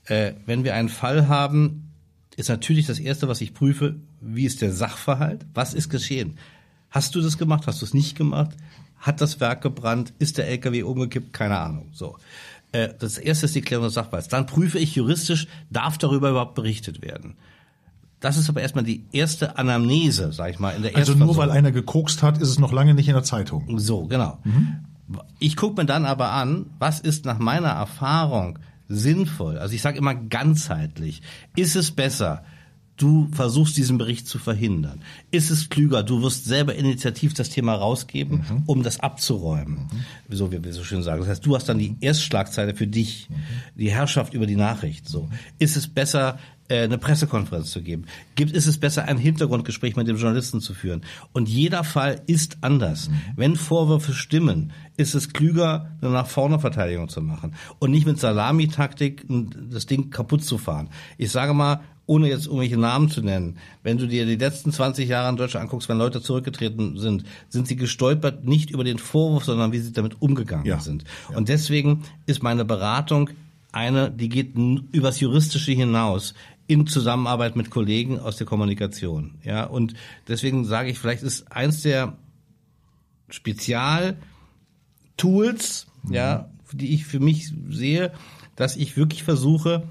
[SPEAKER 1] Äh, wenn wir einen Fall haben, ist natürlich das Erste, was ich prüfe, wie ist der Sachverhalt? Was ist geschehen? Hast du das gemacht? Hast du es nicht gemacht? Hat das Werk gebrannt? Ist der LKW umgekippt? Keine Ahnung. So. Äh, das erste ist die Klärung des Sachverhalts. Dann prüfe ich juristisch, darf darüber überhaupt berichtet werden? Das ist aber erstmal die erste Anamnese, sag ich mal, in der
[SPEAKER 2] ersten Also nur weil einer gekokst hat, ist es noch lange nicht in der Zeitung.
[SPEAKER 1] So, genau. Mhm. Ich gucke mir dann aber an, was ist nach meiner Erfahrung sinnvoll? Also ich sage immer ganzheitlich. Ist es besser, du versuchst diesen Bericht zu verhindern? Ist es klüger, du wirst selber initiativ das Thema rausgeben, mhm. um das abzuräumen? Mhm. So wie wir so schön sagen. Das heißt, du hast dann die Erstschlagzeile für dich, mhm. die Herrschaft über die Nachricht. So. Ist es besser, äh, eine Pressekonferenz zu geben? Gibt ist es besser, ein Hintergrundgespräch mit dem Journalisten zu führen? Und jeder Fall ist anders. Mhm. Wenn Vorwürfe stimmen, ist es klüger, eine nach vorne Verteidigung zu machen und nicht mit Salamitaktik das Ding kaputt zu fahren. Ich sage mal, ohne jetzt irgendwelche Namen zu nennen, wenn du dir die letzten 20 Jahre in Deutschland anguckst, wenn Leute zurückgetreten sind, sind sie gestolpert nicht über den Vorwurf, sondern wie sie damit umgegangen ja. sind. Ja. Und deswegen ist meine Beratung eine, die geht übers Juristische hinaus in Zusammenarbeit mit Kollegen aus der Kommunikation. Ja, und deswegen sage ich, vielleicht ist eins der Spezialtools, mhm. ja, die ich für mich sehe, dass ich wirklich versuche,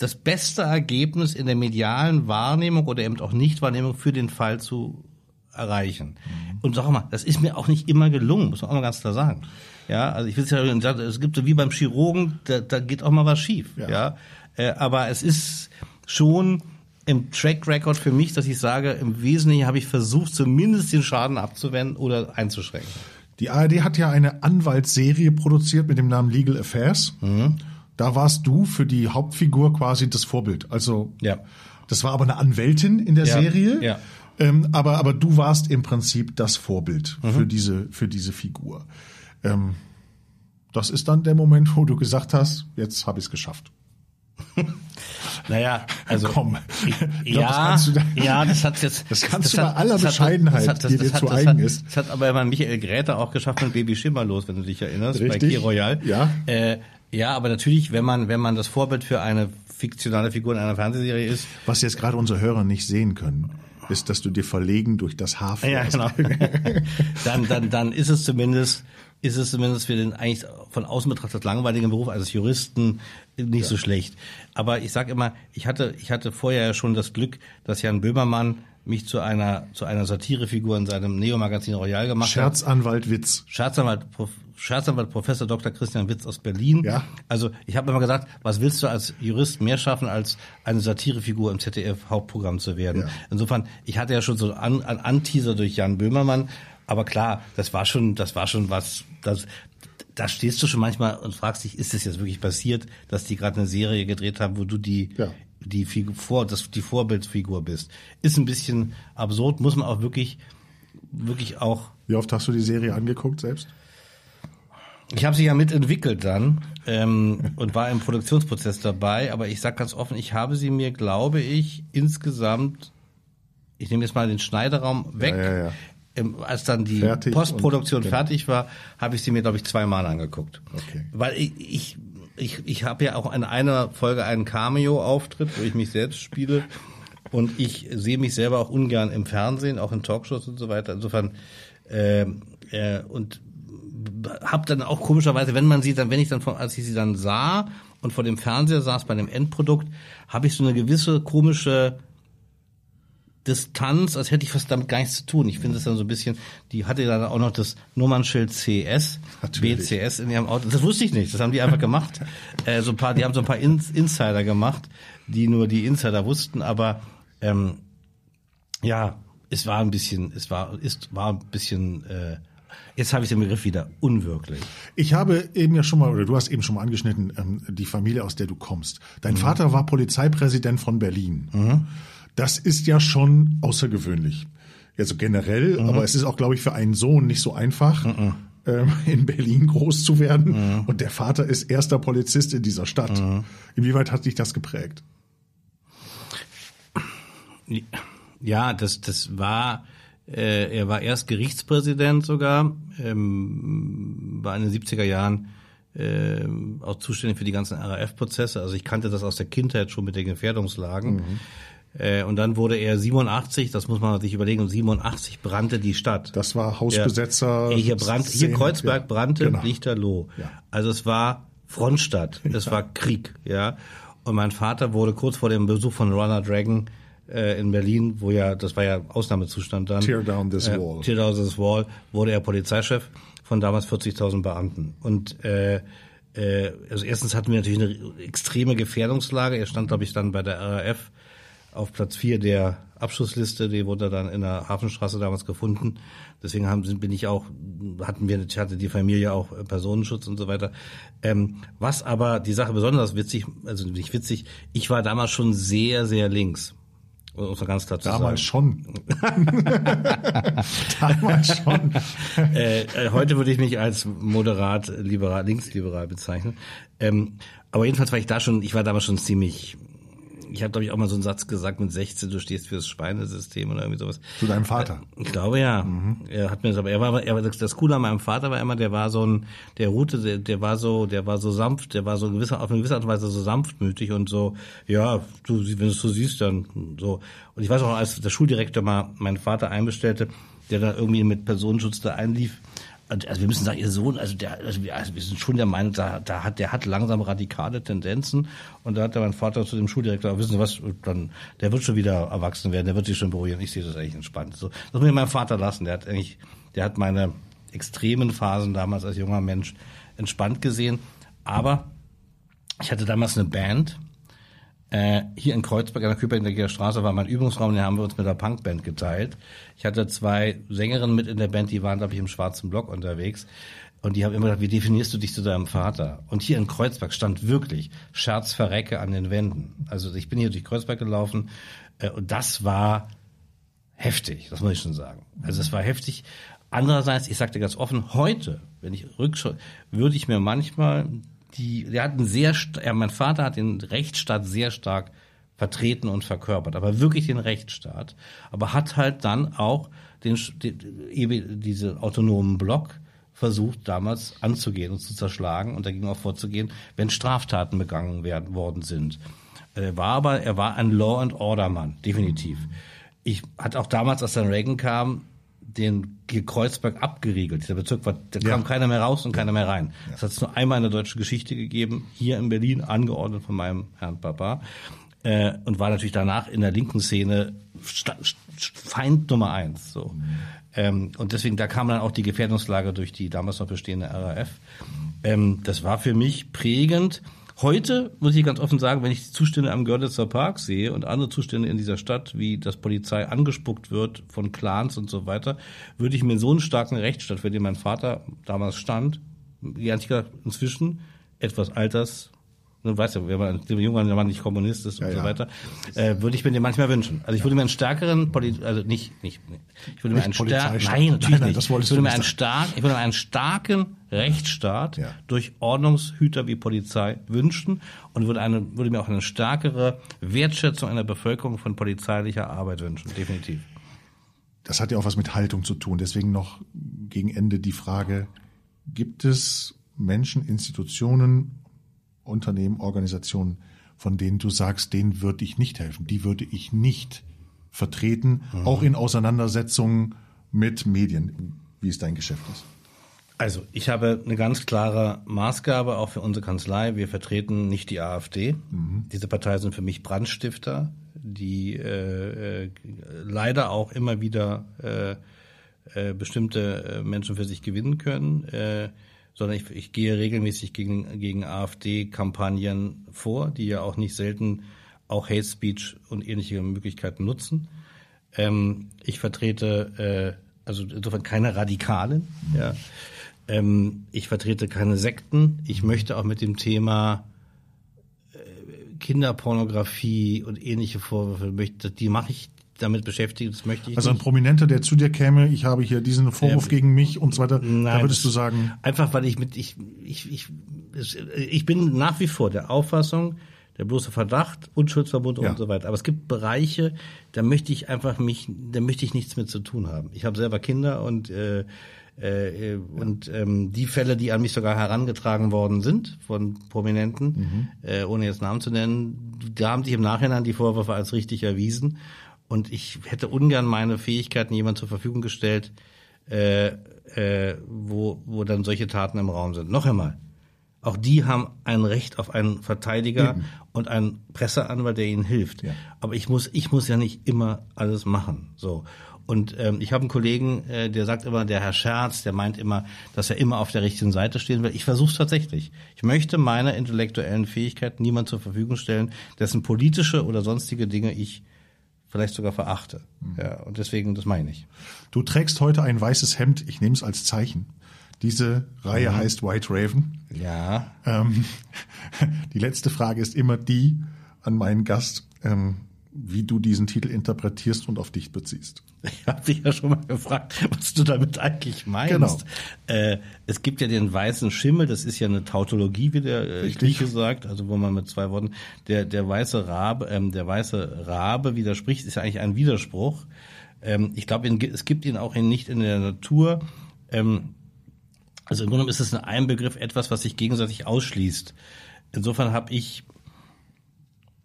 [SPEAKER 1] das beste Ergebnis in der medialen Wahrnehmung oder eben auch Nichtwahrnehmung für den Fall zu erreichen. Mhm. Und sag mal, das ist mir auch nicht immer gelungen, muss man auch mal ganz klar sagen. Ja, also ich will es ja, es gibt so wie beim Chirurgen, da, da geht auch mal was schief. Ja, ja? Äh, aber es ist schon im Track Record für mich, dass ich sage, im Wesentlichen habe ich versucht, zumindest den Schaden abzuwenden oder einzuschränken.
[SPEAKER 2] Die ARD hat ja eine Anwaltsserie produziert mit dem Namen Legal Affairs. Mhm. Da warst du für die Hauptfigur quasi das Vorbild. Also ja. das war aber eine Anwältin in der ja. Serie. Ja. Ähm, aber, aber du warst im Prinzip das Vorbild mhm. für diese, für diese Figur. Ähm, das ist dann der Moment, wo du gesagt hast, jetzt habe ich es geschafft. *laughs*
[SPEAKER 1] Naja, *laughs* also
[SPEAKER 2] komm.
[SPEAKER 1] Ich, ja, das da, ja, das hat jetzt.
[SPEAKER 2] Das kannst das du bei aller Bescheidenheit, hat, das, die dir zu eigen
[SPEAKER 1] hat,
[SPEAKER 2] ist.
[SPEAKER 1] Das hat aber immer Michael Gräter auch geschafft mit Baby Schimmerlos, wenn du dich erinnerst, Richtig? bei Key Royal.
[SPEAKER 2] Ja.
[SPEAKER 1] Äh, ja, aber natürlich, wenn man, wenn man das Vorbild für eine fiktionale Figur in einer Fernsehserie ist.
[SPEAKER 2] Was jetzt gerade unsere Hörer nicht sehen können, ist, dass du dir verlegen durch das Haar
[SPEAKER 1] Ja, genau. *laughs* dann, dann, dann ist es zumindest, ist es zumindest für den eigentlich von außen betrachtet langweiligen Beruf als Juristen nicht ja. so schlecht. Aber ich sage immer, ich hatte, ich hatte vorher ja schon das Glück, dass Jan Böhmermann mich zu einer zu einer Satirefigur in seinem Neo-Magazin Royal gemacht
[SPEAKER 2] Scherzanwalt hat. Witz.
[SPEAKER 1] Scherzanwalt Scherzanwalt Professor Dr. Christian Witz aus Berlin. Ja. Also ich habe immer gesagt, was willst du als Jurist mehr schaffen, als eine Satirefigur im ZDF-Hauptprogramm zu werden? Ja. Insofern, ich hatte ja schon so einen Anteaser durch Jan Böhmermann, aber klar, das war schon, das war schon was, das, da stehst du schon manchmal und fragst dich, ist das jetzt wirklich passiert, dass die gerade eine Serie gedreht haben, wo du die ja die Figur, vor, das, die Vorbildfigur bist. Ist ein bisschen absurd, muss man auch wirklich, wirklich auch.
[SPEAKER 2] Wie oft hast du die Serie angeguckt selbst?
[SPEAKER 1] Ich habe sie ja mitentwickelt dann ähm, und war im Produktionsprozess dabei, aber ich sag ganz offen, ich habe sie mir, glaube ich, insgesamt, ich nehme jetzt mal den Schneideraum weg, ja, ja, ja. Ähm, als dann die fertig Postproduktion genau. fertig war, habe ich sie mir, glaube ich, zweimal angeguckt. Okay. Weil ich, ich ich, ich habe ja auch in einer Folge einen Cameo-Auftritt, wo ich mich selbst spiele. Und ich sehe mich selber auch ungern im Fernsehen, auch in Talkshows und so weiter. Insofern äh, äh, und habe dann auch komischerweise, wenn man sie dann, wenn ich dann von, als ich sie dann sah und vor dem Fernseher saß bei dem Endprodukt, habe ich so eine gewisse komische Distanz, als hätte ich was damit gar nichts zu tun. Ich finde es dann so ein bisschen, die hatte dann auch noch das Nummernschild CS, Natürlich. BCS in ihrem Auto. Das wusste ich nicht, das haben die einfach gemacht. *laughs* äh, so ein paar, die haben so ein paar Ins Insider gemacht, die nur die Insider wussten, aber ähm, ja, es war ein bisschen, es war, ist, war ein bisschen äh, Jetzt habe ich den Begriff wieder unwirklich.
[SPEAKER 2] Ich habe eben ja schon mal, oder du hast eben schon mal angeschnitten, ähm, die Familie, aus der du kommst. Dein mhm. Vater war Polizeipräsident von Berlin. Mhm. Das ist ja schon außergewöhnlich. Also generell, mhm. aber es ist auch, glaube ich, für einen Sohn nicht so einfach, mhm. ähm, in Berlin groß zu werden. Mhm. Und der Vater ist erster Polizist in dieser Stadt. Mhm. Inwieweit hat dich das geprägt?
[SPEAKER 1] Ja, das, das war, äh, er war erst Gerichtspräsident sogar, ähm, war in den 70er Jahren äh, auch zuständig für die ganzen RAF-Prozesse. Also ich kannte das aus der Kindheit schon mit den Gefährdungslagen. Mhm. Äh, und dann wurde er 87, das muss man sich überlegen, 87 brannte die Stadt.
[SPEAKER 2] Das war Hausbesetzer.
[SPEAKER 1] Ja, hier brannte, hier Kreuzberg brannte, genau. Lichterloh. Ja. Also es war Frontstadt, es ja. war Krieg, ja. Und mein Vater wurde kurz vor dem Besuch von Ronald Reagan äh, in Berlin, wo ja, das war ja Ausnahmezustand dann.
[SPEAKER 2] Tear down this äh, wall.
[SPEAKER 1] Tear down this wall, wurde er Polizeichef von damals 40.000 Beamten. Und äh, äh, also erstens hatten wir natürlich eine extreme Gefährdungslage. Er stand, glaube ich, dann bei der RAF auf Platz vier der Abschussliste, die wurde dann in der Hafenstraße damals gefunden. Deswegen haben, bin ich auch, hatten wir, hatte die Familie auch Personenschutz und so weiter. Ähm, was aber die Sache besonders witzig, also nicht witzig, ich war damals schon sehr, sehr links.
[SPEAKER 2] Um ganz klar Damals sagen. schon. *laughs*
[SPEAKER 1] Damals schon. äh, äh, heute würde ich mich als moderat liberal, linksliberal bezeichnen. Ähm, aber jedenfalls war ich da schon, ich war damals schon ziemlich ich habe, glaube ich, auch mal so einen Satz gesagt mit 16, du stehst fürs Schweinesystem oder irgendwie sowas.
[SPEAKER 2] Zu deinem Vater?
[SPEAKER 1] Äh, ich glaube ja. Mhm. Er hat mir das, aber er war, er war das Coole an meinem Vater war immer, der war so ein, der Route, der, der war so, der war so sanft, der war so gewisser, auf eine gewisse Art und Weise so sanftmütig und so, ja, du, wenn du es so siehst, dann so. Und ich weiß auch, als der Schuldirektor mal meinen Vater einbestellte, der da irgendwie mit Personenschutz da einlief, also wir müssen sagen, ihr Sohn, also der, also wir, also wir sind schon der Meinung, da, da hat, der hat langsam radikale Tendenzen. Und da hat der mein Vater zu dem Schuldirektor, wissen Sie was, dann, der wird schon wieder erwachsen werden, der wird sich schon beruhigen. Ich sehe das eigentlich entspannt. So, das muss ich meinem Vater lassen. Der hat eigentlich, der hat meine extremen Phasen damals als junger Mensch entspannt gesehen. Aber ich hatte damals eine Band, äh, hier in Kreuzberg an der Küperinger Straße war mein Übungsraum, den haben wir uns mit der Punkband geteilt. Ich hatte zwei Sängerinnen mit in der Band, die waren, glaube ich, im schwarzen Block unterwegs. Und die haben immer gesagt, wie definierst du dich zu deinem Vater? Und hier in Kreuzberg stand wirklich Scherzverrecke an den Wänden. Also ich bin hier durch Kreuzberg gelaufen äh, und das war heftig, das muss ich schon sagen. Also es war heftig. Andererseits, ich sagte ganz offen, heute, wenn ich rückschaue, würde ich mir manchmal die, der hat einen sehr, ja, mein Vater hat den Rechtsstaat sehr stark vertreten und verkörpert, aber wirklich den Rechtsstaat, aber hat halt dann auch den, den diese autonomen Block versucht damals anzugehen und zu zerschlagen und dagegen auch vorzugehen, wenn Straftaten begangen werden worden sind. Er war aber, er war ein Law and Order Mann, definitiv. Ich hatte auch damals, als dann Reagan kam, den Kreuzberg abgeriegelt. Dieser Bezirk war, da kam keiner mehr raus und keiner mehr rein. Ja. Das hat es nur einmal in der deutschen Geschichte gegeben, hier in Berlin, angeordnet von meinem Herrn Papa. Äh, und war natürlich danach in der linken Szene Feind Nummer eins. So. Mhm. Ähm, und deswegen, da kam dann auch die Gefährdungslage durch die damals noch bestehende RAF. Ähm, das war für mich prägend. Heute muss ich ganz offen sagen, wenn ich die Zustände am Görlitzer Park sehe und andere Zustände in dieser Stadt, wie das Polizei angespuckt wird von Clans und so weiter, würde ich mir so einen starken Rechtsstaat, für den mein Vater damals stand, ehrlich gesagt inzwischen etwas alters du weißt ja, wenn man der Mann nicht Kommunist ist und ja, so weiter, äh, würde ich mir den manchmal wünschen. Also ich würde mir einen stärkeren Poli also nicht nicht ich würde mir einen starken nein, natürlich nein, nein, nicht. ich würde mir einen stark ich würde mir einen starken Rechtsstaat ja. durch Ordnungshüter wie Polizei wünschen und würde eine würde mir auch eine stärkere Wertschätzung einer Bevölkerung von polizeilicher Arbeit wünschen, definitiv.
[SPEAKER 2] Das hat ja auch was mit Haltung zu tun. Deswegen noch gegen Ende die Frage: Gibt es Menschen, Institutionen, Unternehmen, Organisationen, von denen du sagst, denen würde ich nicht helfen, die würde ich nicht vertreten, mhm. auch in Auseinandersetzungen mit Medien, wie es dein Geschäft ist?
[SPEAKER 1] Also, ich habe eine ganz klare Maßgabe auch für unsere Kanzlei. Wir vertreten nicht die AfD. Mhm. Diese Partei sind für mich Brandstifter, die äh, äh, leider auch immer wieder äh, äh, bestimmte äh, Menschen für sich gewinnen können. Sondern ich, ich gehe regelmäßig gegen, gegen AfD-Kampagnen vor, die ja auch nicht selten auch Hate Speech und ähnliche Möglichkeiten nutzen. Ähm, ich vertrete äh, also insofern keine Radikalen. Ja. Ähm, ich vertrete keine Sekten. Ich möchte auch mit dem Thema äh, Kinderpornografie und ähnliche Vorwürfe, die mache ich damit beschäftigt, das möchte ich
[SPEAKER 2] Also ein nicht. Prominenter, der zu dir käme, ich habe hier diesen Vorwurf ja, gegen mich und so weiter, nein, da würdest du sagen...
[SPEAKER 1] Einfach, weil ich mit, ich, ich, ich, ich bin nach wie vor der Auffassung, der bloße Verdacht, Unschuldsverbund ja. und so weiter. Aber es gibt Bereiche, da möchte ich einfach mich, da möchte ich nichts mit zu tun haben. Ich habe selber Kinder und äh, äh, und ähm, die Fälle, die an mich sogar herangetragen worden sind von Prominenten, mhm. äh, ohne jetzt Namen zu nennen, da haben sich im Nachhinein die Vorwürfe als richtig erwiesen. Und ich hätte ungern meine Fähigkeiten jemand zur Verfügung gestellt, äh, äh, wo, wo dann solche Taten im Raum sind. Noch einmal, auch die haben ein Recht auf einen Verteidiger Eben. und einen Presseanwalt, der ihnen hilft. Ja. Aber ich muss, ich muss ja nicht immer alles machen. So. Und ähm, ich habe einen Kollegen, äh, der sagt immer, der Herr Scherz, der meint immer, dass er immer auf der richtigen Seite stehen will. Ich versuche es tatsächlich. Ich möchte meine intellektuellen Fähigkeiten niemand zur Verfügung stellen, dessen politische oder sonstige Dinge ich vielleicht sogar verachte. Mhm. Ja, und deswegen, das meine ich.
[SPEAKER 2] Du trägst heute ein weißes Hemd, ich nehme es als Zeichen. Diese Reihe mhm. heißt White Raven.
[SPEAKER 1] Ja.
[SPEAKER 2] Ähm, *laughs* die letzte Frage ist immer die an meinen Gast, ähm, wie du diesen Titel interpretierst und auf dich beziehst. *laughs*
[SPEAKER 1] Ich habe dich ja schon mal gefragt, was du damit eigentlich meinst. Genau. Äh, es gibt ja den weißen Schimmel, das ist ja eine Tautologie, wie der äh, Grieche sagt, also wo man mit zwei Worten, der, der weiße Rabe, ähm, der weiße Rabe widerspricht, ist ja eigentlich ein Widerspruch. Ähm, ich glaube, es gibt ihn auch in, nicht in der Natur. Ähm, also im Grunde ist es in einem Begriff etwas, was sich gegenseitig ausschließt. Insofern habe ich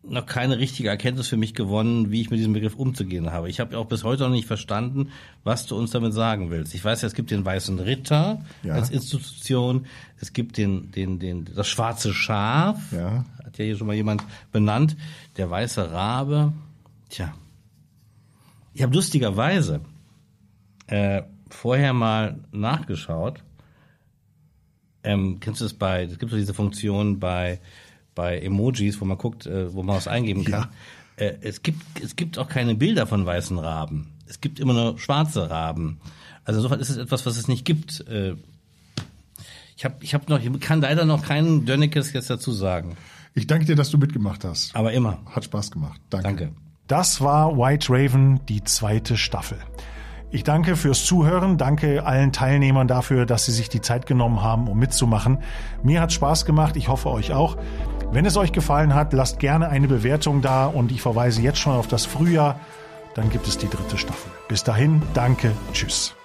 [SPEAKER 1] noch keine richtige Erkenntnis für mich gewonnen, wie ich mit diesem Begriff umzugehen habe. Ich habe auch bis heute noch nicht verstanden, was du uns damit sagen willst. Ich weiß ja, es gibt den weißen Ritter ja. als Institution, es gibt den, den, den, das schwarze Schaf, ja. hat ja hier schon mal jemand benannt, der weiße Rabe. Tja, ich habe lustigerweise äh, vorher mal nachgeschaut. Ähm, kennst du das bei, es gibt so diese Funktion bei bei Emojis, wo man guckt, äh, wo man was eingeben kann. Ja. Äh, es gibt es gibt auch keine Bilder von weißen Raben. Es gibt immer nur schwarze Raben. Also insofern ist es etwas, was es nicht gibt. Äh, ich habe ich hab noch ich kann leider noch keinen Dönnekes jetzt dazu sagen.
[SPEAKER 2] Ich danke dir, dass du mitgemacht hast.
[SPEAKER 1] Aber immer.
[SPEAKER 2] Hat Spaß gemacht. Danke.
[SPEAKER 1] Danke.
[SPEAKER 2] Das war White Raven, die zweite Staffel. Ich danke fürs Zuhören, danke allen Teilnehmern dafür, dass sie sich die Zeit genommen haben, um mitzumachen. Mir hat Spaß gemacht, ich hoffe euch auch. Wenn es euch gefallen hat, lasst gerne eine Bewertung da und ich verweise jetzt schon auf das Frühjahr. Dann gibt es die dritte Staffel. Bis dahin, danke, tschüss.